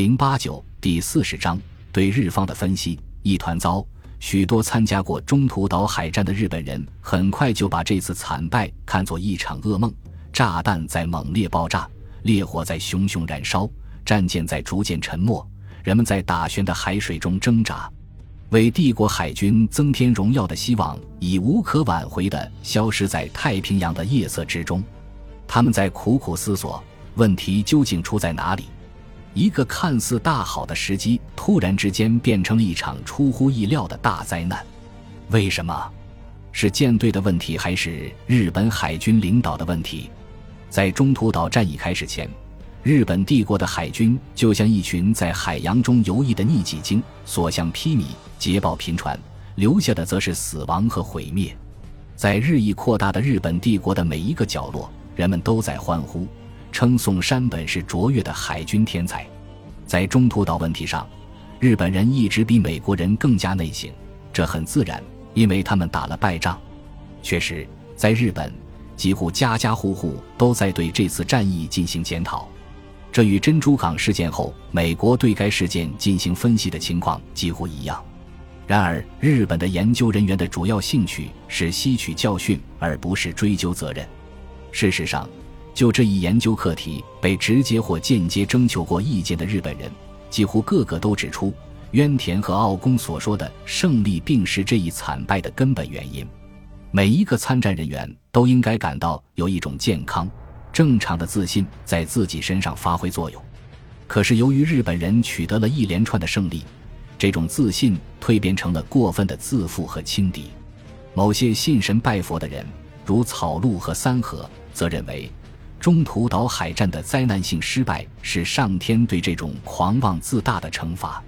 零八九第四十章对日方的分析一团糟。许多参加过中途岛海战的日本人很快就把这次惨败看作一场噩梦。炸弹在猛烈爆炸，烈火在熊熊燃烧，战舰在逐渐沉没，人们在打旋的海水中挣扎。为帝国海军增添荣耀的希望已无可挽回地消失在太平洋的夜色之中。他们在苦苦思索问题究竟出在哪里。一个看似大好的时机，突然之间变成了一场出乎意料的大灾难。为什么？是舰队的问题，还是日本海军领导的问题？在中途岛战役开始前，日本帝国的海军就像一群在海洋中游弋的逆戟鲸，所向披靡，捷报频传，留下的则是死亡和毁灭。在日益扩大的日本帝国的每一个角落，人们都在欢呼。称颂山本是卓越的海军天才，在中途岛问题上，日本人一直比美国人更加内省，这很自然，因为他们打了败仗。确实，在日本，几乎家家户户都在对这次战役进行检讨，这与珍珠港事件后美国对该事件进行分析的情况几乎一样。然而，日本的研究人员的主要兴趣是吸取教训，而不是追究责任。事实上。就这一研究课题，被直接或间接征求过意见的日本人，几乎个个都指出，渊田和奥宫所说的胜利，并是这一惨败的根本原因。每一个参战人员都应该感到有一种健康、正常的自信在自己身上发挥作用。可是，由于日本人取得了一连串的胜利，这种自信蜕变成了过分的自负和轻敌。某些信神拜佛的人，如草鹿和三河，则认为。中途岛海战的灾难性失败是上天对这种狂妄自大的惩罚。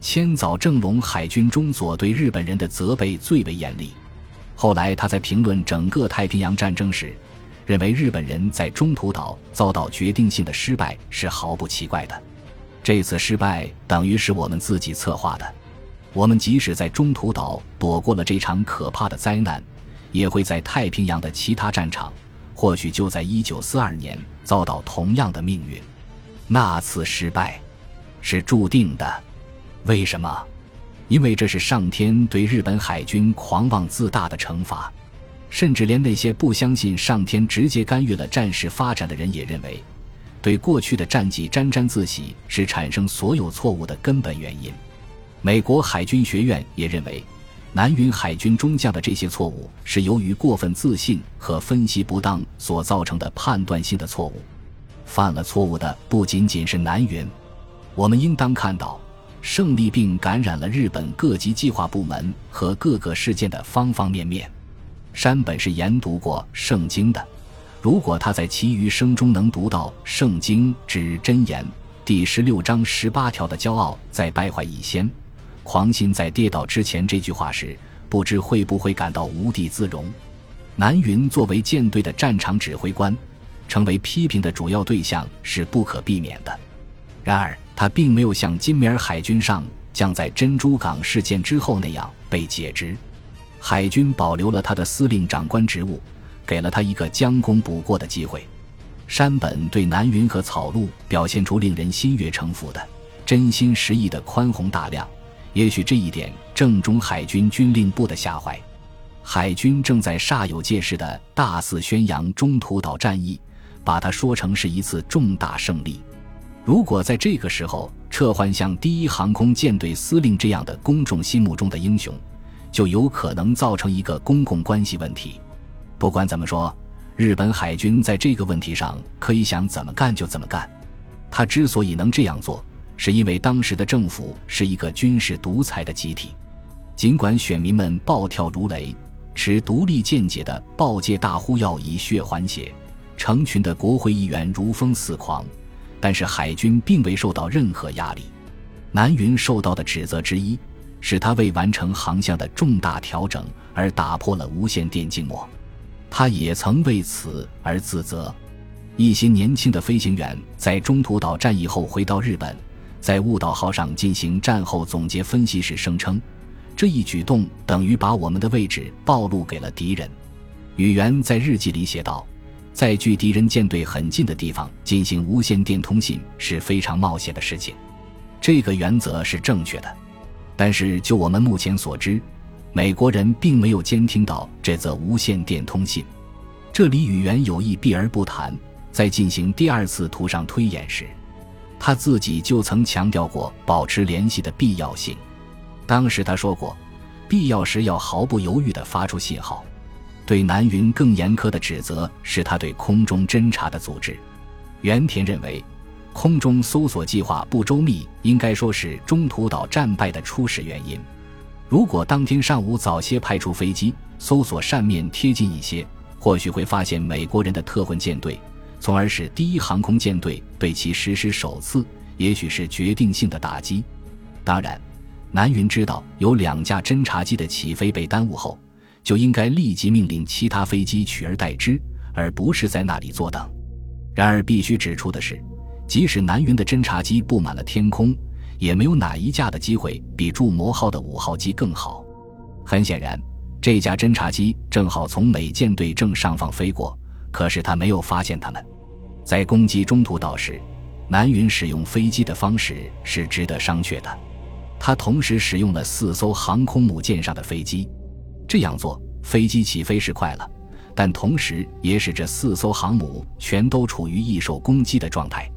千早正隆海军中佐对日本人的责备最为严厉。后来他在评论整个太平洋战争时，认为日本人在中途岛遭到决定性的失败是毫不奇怪的。这次失败等于是我们自己策划的。我们即使在中途岛躲过了这场可怕的灾难，也会在太平洋的其他战场。或许就在一九四二年遭到同样的命运，那次失败是注定的。为什么？因为这是上天对日本海军狂妄自大的惩罚。甚至连那些不相信上天直接干预了战事发展的人也认为，对过去的战绩沾沾自喜是产生所有错误的根本原因。美国海军学院也认为。南云海军中将的这些错误是由于过分自信和分析不当所造成的判断性的错误。犯了错误的不仅仅是南云，我们应当看到，胜利并感染了日本各级计划部门和各个事件的方方面面。山本是研读过圣经的，如果他在其余生中能读到圣经之真言第十六章十八条的骄傲在败坏以先。黄信在跌倒之前这句话时，不知会不会感到无地自容。南云作为舰队的战场指挥官，成为批评的主要对象是不可避免的。然而，他并没有像金米尔海军上将在珍珠港事件之后那样被解职。海军保留了他的司令长官职务，给了他一个将功补过的机会。山本对南云和草鹿表现出令人心悦诚服的、真心实意的宽宏大量。也许这一点正中海军军令部的下怀，海军正在煞有介事的大肆宣扬中途岛战役，把它说成是一次重大胜利。如果在这个时候撤换像第一航空舰队司令这样的公众心目中的英雄，就有可能造成一个公共关系问题。不管怎么说，日本海军在这个问题上可以想怎么干就怎么干。他之所以能这样做。是因为当时的政府是一个军事独裁的集体，尽管选民们暴跳如雷，持独立见解的报界大呼要以血还血，成群的国会议员如风似狂，但是海军并未受到任何压力。南云受到的指责之一，是他未完成航向的重大调整而打破了无线电静默，他也曾为此而自责。一些年轻的飞行员在中途岛战役后回到日本。在雾岛号上进行战后总结分析时，声称这一举动等于把我们的位置暴露给了敌人。宇垣在日记里写道：“在距敌人舰队很近的地方进行无线电通信是非常冒险的事情。这个原则是正确的。但是就我们目前所知，美国人并没有监听到这则无线电通信。这里语言有意避而不谈。在进行第二次图上推演时，他自己就曾强调过保持联系的必要性。当时他说过，必要时要毫不犹豫地发出信号。对南云更严苛的指责是他对空中侦察的组织。原田认为，空中搜索计划不周密，应该说是中途岛战败的初始原因。如果当天上午早些派出飞机，搜索扇面贴近一些，或许会发现美国人的特混舰队，从而使第一航空舰队对其实施首次，也许是决定性的打击。当然，南云知道有两架侦察机的起飞被耽误后。就应该立即命令其他飞机取而代之，而不是在那里坐等。然而，必须指出的是，即使南云的侦察机布满了天空，也没有哪一架的机会比驻摩号的五号机更好。很显然，这架侦察机正好从美舰队正上方飞过，可是他没有发现他们。在攻击中途岛时，南云使用飞机的方式是值得商榷的。他同时使用了四艘航空母舰上的飞机。这样做，飞机起飞是快了，但同时也使这四艘航母全都处于易受攻击的状态。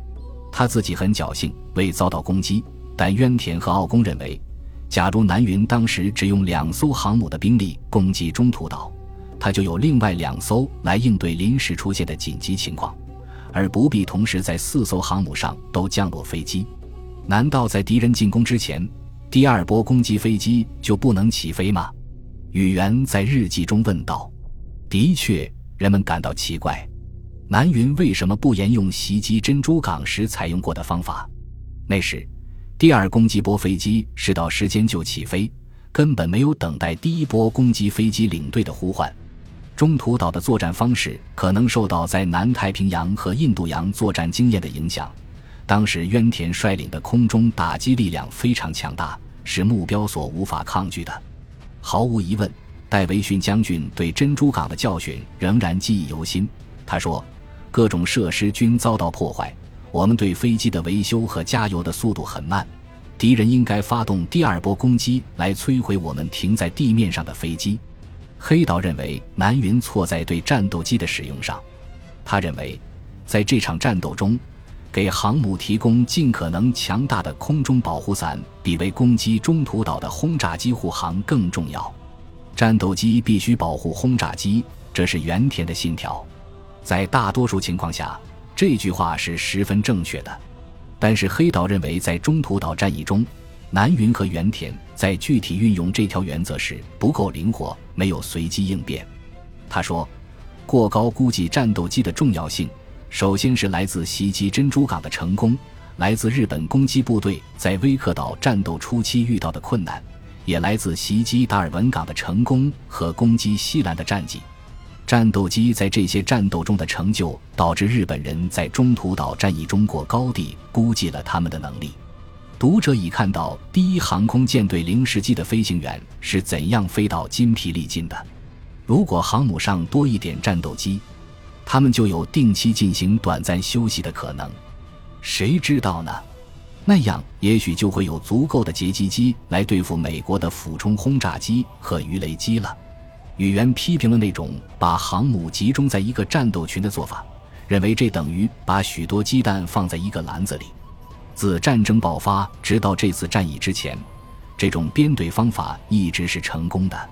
他自己很侥幸，未遭到攻击。但渊田和奥宫认为，假如南云当时只用两艘航母的兵力攻击中途岛，他就有另外两艘来应对临时出现的紧急情况，而不必同时在四艘航母上都降落飞机。难道在敌人进攻之前，第二波攻击飞机就不能起飞吗？宇垣在日记中问道：“的确，人们感到奇怪，南云为什么不沿用袭击珍珠港时采用过的方法？那时，第二攻击波飞机是到时间就起飞，根本没有等待第一波攻击飞机领队的呼唤。中途岛的作战方式可能受到在南太平洋和印度洋作战经验的影响。当时渊田率领的空中打击力量非常强大，是目标所无法抗拒的。”毫无疑问，戴维逊将军对珍珠港的教训仍然记忆犹新。他说：“各种设施均遭到破坏，我们对飞机的维修和加油的速度很慢。敌人应该发动第二波攻击来摧毁我们停在地面上的飞机。”黑岛认为南云错在对战斗机的使用上。他认为，在这场战斗中，给航母提供尽可能强大的空中保护伞，比为攻击中途岛的轰炸机护航更重要。战斗机必须保护轰炸机，这是原田的信条。在大多数情况下，这句话是十分正确的。但是黑岛认为，在中途岛战役中，南云和原田在具体运用这条原则时不够灵活，没有随机应变。他说：“过高估计战斗机的重要性。”首先是来自袭击珍珠港的成功，来自日本攻击部队在威克岛战斗初期遇到的困难，也来自袭击达尔文港的成功和攻击西兰的战绩。战斗机在这些战斗中的成就，导致日本人在中途岛战役中过高地估计了他们的能力。读者已看到第一航空舰队零式机的飞行员是怎样飞到筋疲力尽的。如果航母上多一点战斗机，他们就有定期进行短暂休息的可能，谁知道呢？那样也许就会有足够的截击机来对付美国的俯冲轰炸机和鱼雷机了。宇垣批评了那种把航母集中在一个战斗群的做法，认为这等于把许多鸡蛋放在一个篮子里。自战争爆发直到这次战役之前，这种编队方法一直是成功的。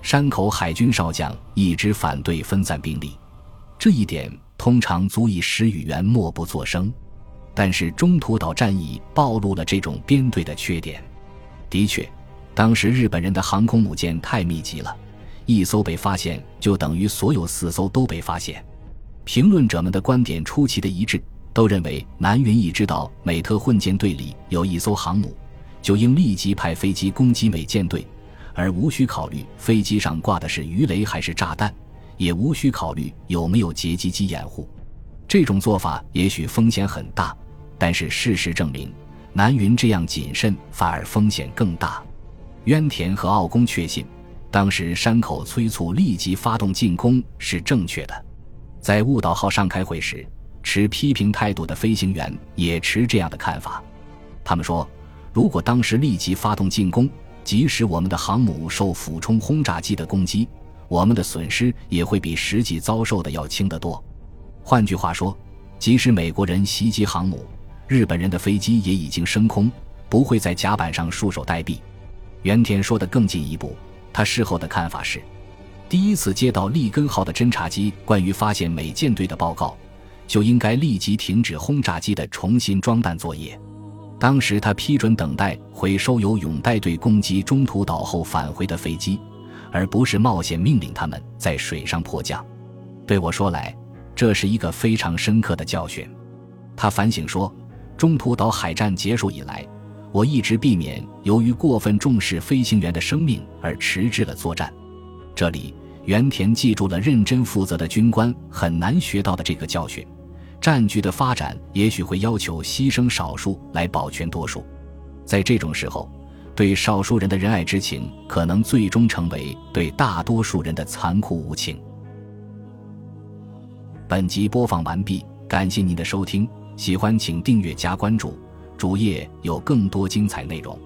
山口海军少将一直反对分散兵力。这一点通常足以使宇垣默不作声，但是中途岛战役暴露了这种编队的缺点。的确，当时日本人的航空母舰太密集了，一艘被发现就等于所有四艘都被发现。评论者们的观点出奇的一致，都认为南云已知道美特混舰队里有一艘航母，就应立即派飞机攻击美舰队，而无需考虑飞机上挂的是鱼雷还是炸弹。也无需考虑有没有截击机掩护，这种做法也许风险很大，但是事实证明，南云这样谨慎反而风险更大。渊田和奥宫确信，当时山口催促立即发动进攻是正确的。在雾岛号上开会时，持批评态度的飞行员也持这样的看法。他们说，如果当时立即发动进攻，即使我们的航母受俯冲轰炸机的攻击，我们的损失也会比实际遭受的要轻得多。换句话说，即使美国人袭击航母，日本人的飞机也已经升空，不会在甲板上束手待毙。原田说的更进一步，他事后的看法是：第一次接到利根号的侦察机关于发现美舰队的报告。就应该立即停止轰炸机的重新装弹作业。当时他批准等待回收由永代队攻击中途岛后返回的飞机，而不是冒险命令他们在水上迫降。对我说来，这是一个非常深刻的教训。他反省说，中途岛海战结束以来，我一直避免由于过分重视飞行员的生命而迟滞了作战。这里，原田记住了认真负责的军官很难学到的这个教训。战局的发展也许会要求牺牲少数来保全多数，在这种时候，对少数人的仁爱之情可能最终成为对大多数人的残酷无情。本集播放完毕，感谢您的收听，喜欢请订阅加关注，主页有更多精彩内容。